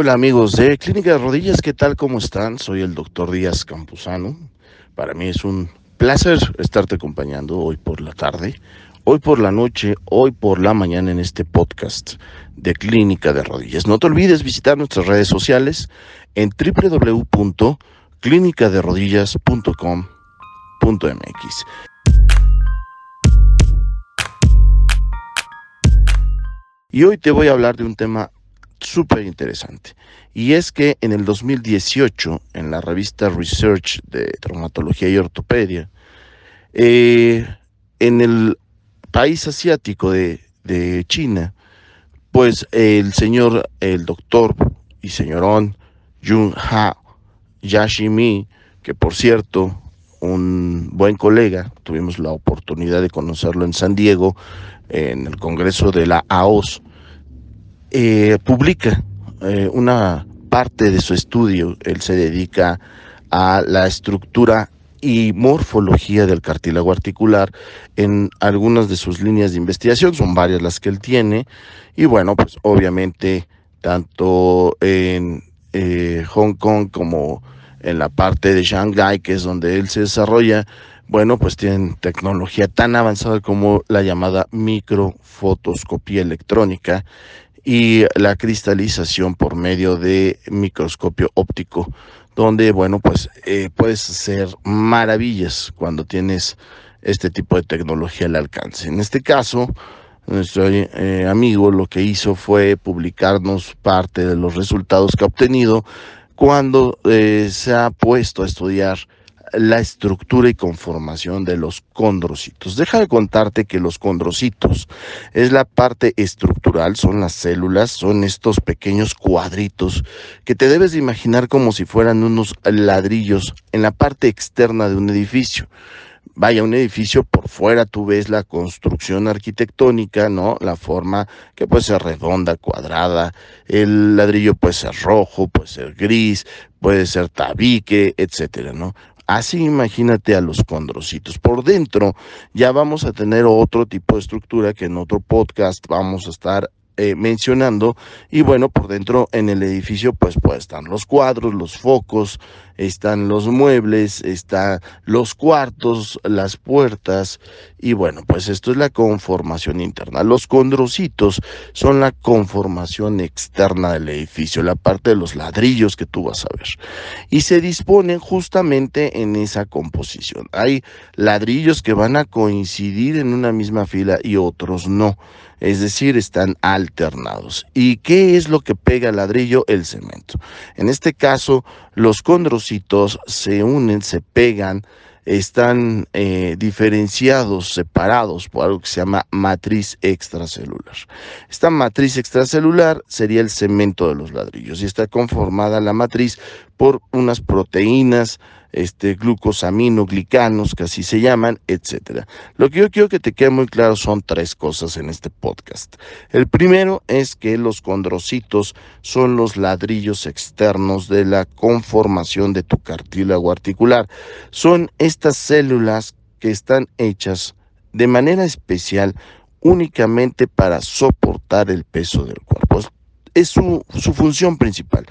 Hola amigos de Clínica de Rodillas, ¿qué tal? ¿Cómo están? Soy el doctor Díaz Campuzano. Para mí es un placer estarte acompañando hoy por la tarde, hoy por la noche, hoy por la mañana en este podcast de Clínica de Rodillas. No te olvides visitar nuestras redes sociales en www.clinicaderodillas.com.mx. Y hoy te voy a hablar de un tema súper interesante. Y es que en el 2018, en la revista Research de Traumatología y Ortopedia, eh, en el país asiático de, China, pues el señor, el doctor y señorón Jun Ha Yashimi, que por cierto, un buen colega, tuvimos la oportunidad de conocerlo en San Diego, en el Congreso de la AOS, eh, publica eh, una parte de su estudio. Él se dedica a la estructura y morfología del cartílago articular en algunas de sus líneas de investigación, son varias las que él tiene, y bueno, pues obviamente tanto en eh, Hong Kong como en la parte de Shanghai, que es donde él se desarrolla, bueno, pues tienen tecnología tan avanzada como la llamada microfotoscopía electrónica, y la cristalización por medio de microscopio óptico, donde, bueno, pues eh, puedes hacer maravillas cuando tienes este tipo de tecnología al alcance. En este caso, nuestro eh, amigo lo que hizo fue publicarnos parte de los resultados que ha obtenido cuando eh, se ha puesto a estudiar la estructura y conformación de los condrocitos. Deja de contarte que los condrocitos es la parte estructural, son las células, son estos pequeños cuadritos que te debes de imaginar como si fueran unos ladrillos en la parte externa de un edificio. Vaya, un edificio por fuera tú ves la construcción arquitectónica, ¿no? La forma que puede ser redonda, cuadrada, el ladrillo puede ser rojo, puede ser gris, puede ser tabique, etcétera, ¿no? Así imagínate a los condrocitos. Por dentro ya vamos a tener otro tipo de estructura que en otro podcast vamos a estar eh, mencionando. Y bueno, por dentro en el edificio pues, pues están los cuadros, los focos, están los muebles, están los cuartos, las puertas y bueno, pues esto es la conformación interna. Los condrocitos son la conformación externa del edificio, la parte de los ladrillos que tú vas a ver. Y se disponen justamente en esa composición. Hay ladrillos que van a coincidir en una misma fila y otros no es decir, están alternados. ¿Y qué es lo que pega el ladrillo? El cemento. En este caso, los condrocitos se unen, se pegan, están eh, diferenciados, separados por algo que se llama matriz extracelular. Esta matriz extracelular sería el cemento de los ladrillos y está conformada la matriz por unas proteínas, este, glucosaminoglicanos, que así se llaman, etcétera. Lo que yo quiero que te quede muy claro son tres cosas en este podcast. El primero es que los condrocitos son los ladrillos externos de la conformación de tu cartílago articular. Son estas células que están hechas de manera especial únicamente para soportar el peso del cuerpo. Es su función principal.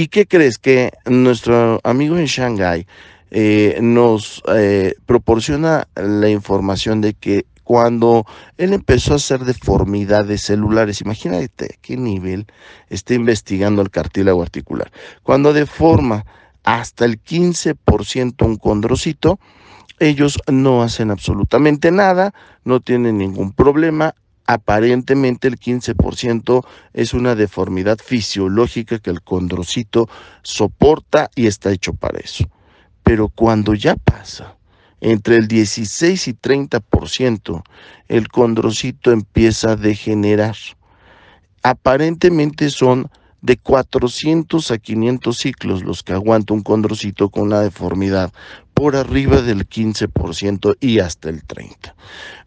¿Y qué crees? Que nuestro amigo en Shanghai eh, nos eh, proporciona la información de que cuando él empezó a hacer deformidades celulares, imagínate qué nivel está investigando el cartílago articular. Cuando deforma hasta el 15% un condrocito, ellos no hacen absolutamente nada, no tienen ningún problema, aparentemente el 15% es una deformidad fisiológica que el condrocito soporta y está hecho para eso. Pero cuando ya pasa entre el 16 y 30%, el condrocito empieza a degenerar. Aparentemente son de 400 a 500 ciclos los que aguanta un condrocito con una deformidad por arriba del 15% y hasta el 30%.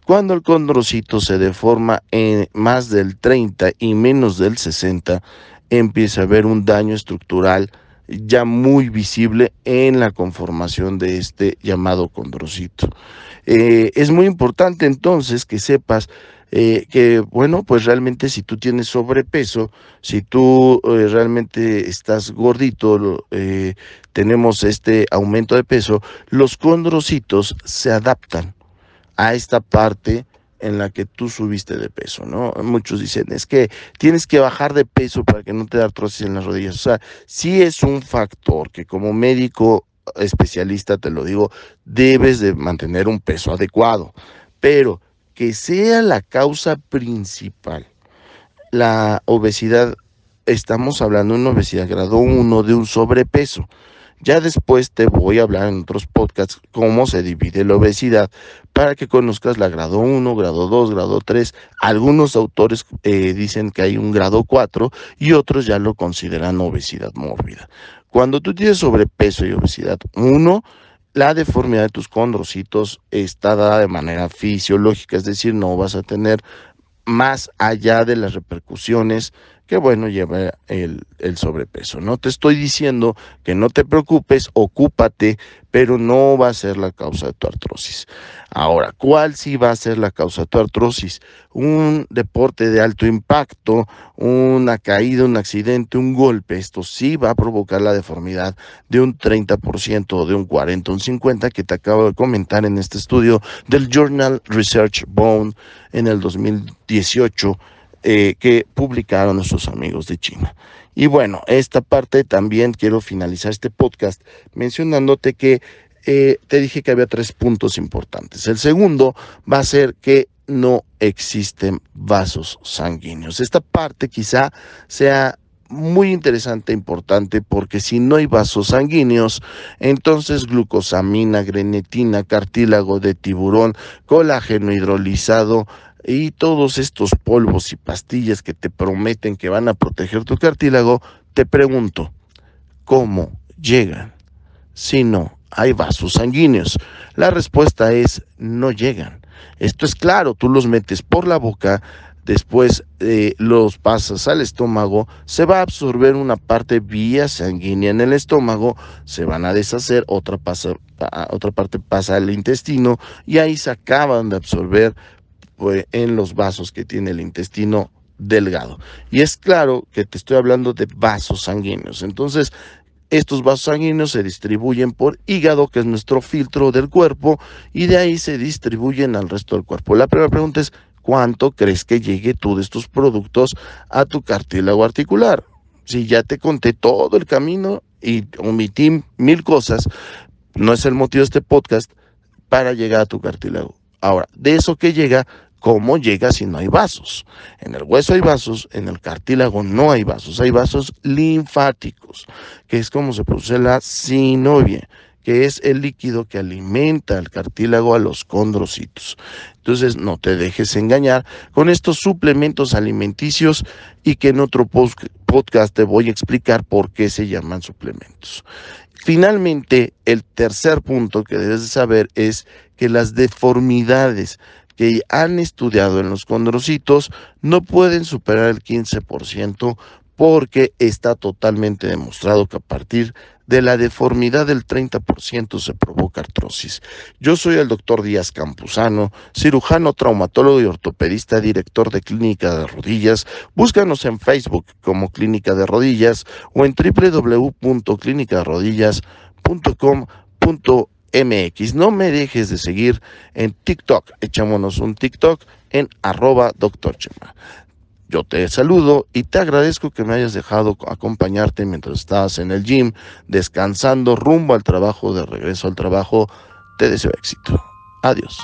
Cuando el condrocito se deforma en más del 30 y menos del 60, empieza a haber un daño estructural ya muy visible en la conformación de este llamado condrocito. Eh, es muy importante entonces que sepas eh, que bueno, pues realmente si tú tienes sobrepeso, si tú eh, realmente estás gordito, tenemos este aumento de peso, los condrocitos se adaptan a esta parte en la que tú subiste de peso, ¿no? Muchos dicen, es que tienes que bajar de peso para que no te dé artrosis en las rodillas. O sea, sí es un factor que como médico especialista, te lo digo, debes de mantener un peso adecuado, pero que sea la causa principal, la obesidad, estamos hablando de una obesidad grado 1, de un sobrepeso. Ya después te voy a hablar en otros podcasts cómo se divide la obesidad para que conozcas la grado 1, grado 2, grado 3. Algunos autores eh, dicen que hay un grado 4 y otros ya lo consideran obesidad mórbida. Cuando tú tienes sobrepeso y obesidad 1, la deformidad de tus condrocitos está dada de manera fisiológica, es decir, no vas a tener más allá de las repercusiones bueno lleva el, el, sobrepeso. No te estoy diciendo que no te preocupes, ocúpate, pero no va a ser la causa de tu artrosis. Ahora, ¿cuál sí va a ser la causa de tu artrosis? Un deporte de alto impacto, una caída, un accidente, un golpe, esto sí va a provocar la deformidad de un 30% o de un 40, un 50 que te acabo de comentar en este estudio del Journal Research Bone en el 2018 eh, que publicaron nuestros amigos de China. Y bueno, esta parte también quiero finalizar este podcast mencionándote que eh, te dije que había tres puntos importantes. El segundo va a ser que no existen vasos sanguíneos. Esta parte quizá sea muy interesante e importante porque si no hay vasos sanguíneos, entonces glucosamina, grenetina, cartílago de tiburón, colágeno hidrolizado, y todos estos polvos y pastillas que te prometen que van a proteger tu cartílago, te pregunto, ¿cómo llegan si no hay vasos sanguíneos? La respuesta es no llegan. Esto es claro, tú los metes por la boca, después eh, los pasas al estómago, se va a absorber una parte vía sanguínea en el estómago, se van a deshacer, otra, otra parte pasa al intestino y ahí se acaban de absorber en los vasos que tiene el intestino delgado. Y es claro que te estoy hablando de vasos sanguíneos. Entonces, estos vasos sanguíneos se distribuyen por hígado, que es nuestro filtro del cuerpo, y de ahí se distribuyen al resto del cuerpo. La primera pregunta es, ¿cuánto crees que llegue tú de estos productos a tu cartílago articular? Si ya te conté todo el camino y omití mil cosas, no es el motivo de este podcast para llegar a tu cartílago. Ahora, de eso que llega, ¿cómo llega si no hay vasos? En el hueso hay vasos, en el cartílago no hay vasos, hay vasos linfáticos, que es como se produce la sinovia que es el líquido que alimenta al cartílago a los condrocitos. Entonces, no te dejes engañar con estos suplementos alimenticios y que en otro podcast te voy a explicar por qué se llaman suplementos. Finalmente, el tercer punto que debes de saber es que las deformidades que han estudiado en los condrocitos no pueden superar el 15% porque está totalmente demostrado que a partir de la deformidad del 30% se provoca artrosis. Yo soy el doctor Díaz Campuzano, cirujano, traumatólogo y ortopedista, director de Clínica de Rodillas. Búscanos en Facebook como Clínica de Rodillas o en www.clinicaderodillas.com.mx. No me dejes de seguir en TikTok. Echámonos un TikTok en arroba doctor Chema. Yo te saludo y te agradezco que me hayas dejado acompañarte mientras estabas en el gym, descansando rumbo al trabajo, de regreso al trabajo. Te deseo éxito. Adiós.